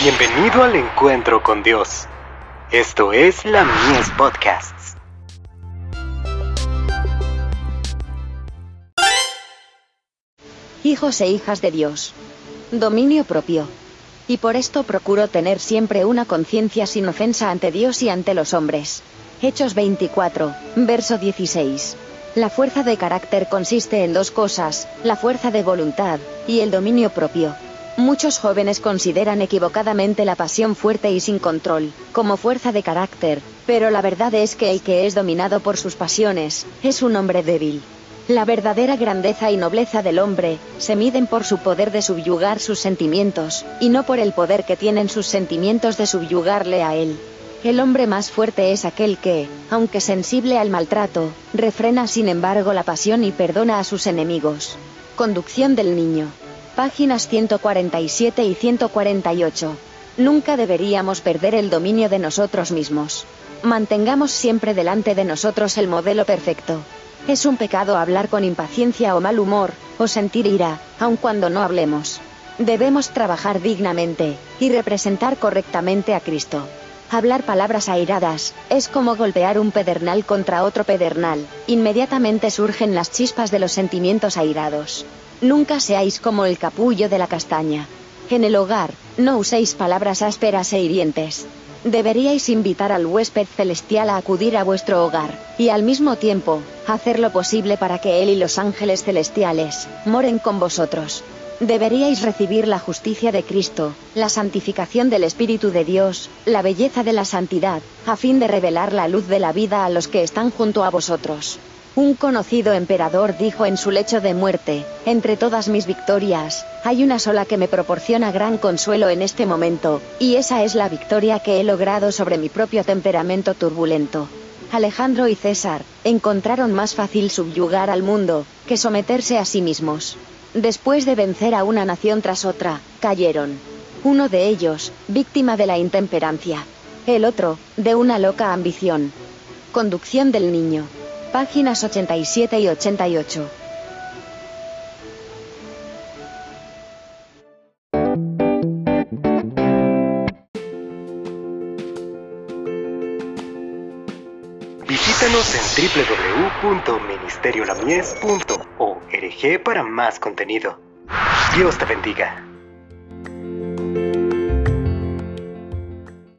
Bienvenido al encuentro con Dios. Esto es la Mies Podcasts. Hijos e hijas de Dios. Dominio propio. Y por esto procuro tener siempre una conciencia sin ofensa ante Dios y ante los hombres. Hechos 24, verso 16. La fuerza de carácter consiste en dos cosas, la fuerza de voluntad, y el dominio propio. Muchos jóvenes consideran equivocadamente la pasión fuerte y sin control, como fuerza de carácter, pero la verdad es que el que es dominado por sus pasiones, es un hombre débil. La verdadera grandeza y nobleza del hombre, se miden por su poder de subyugar sus sentimientos, y no por el poder que tienen sus sentimientos de subyugarle a él. El hombre más fuerte es aquel que, aunque sensible al maltrato, refrena sin embargo la pasión y perdona a sus enemigos. Conducción del niño. Páginas 147 y 148. Nunca deberíamos perder el dominio de nosotros mismos. Mantengamos siempre delante de nosotros el modelo perfecto. Es un pecado hablar con impaciencia o mal humor, o sentir ira, aun cuando no hablemos. Debemos trabajar dignamente, y representar correctamente a Cristo. Hablar palabras airadas, es como golpear un pedernal contra otro pedernal, inmediatamente surgen las chispas de los sentimientos airados. Nunca seáis como el capullo de la castaña. En el hogar, no uséis palabras ásperas e hirientes. Deberíais invitar al huésped celestial a acudir a vuestro hogar, y al mismo tiempo, hacer lo posible para que él y los ángeles celestiales moren con vosotros. Deberíais recibir la justicia de Cristo, la santificación del Espíritu de Dios, la belleza de la santidad, a fin de revelar la luz de la vida a los que están junto a vosotros. Un conocido emperador dijo en su lecho de muerte, entre todas mis victorias, hay una sola que me proporciona gran consuelo en este momento, y esa es la victoria que he logrado sobre mi propio temperamento turbulento. Alejandro y César, encontraron más fácil subyugar al mundo, que someterse a sí mismos. Después de vencer a una nación tras otra, cayeron. Uno de ellos, víctima de la intemperancia. El otro, de una loca ambición. Conducción del niño. Páginas 87 y 88. Visítanos en www.ministeriolamies.org para más contenido. Dios te bendiga.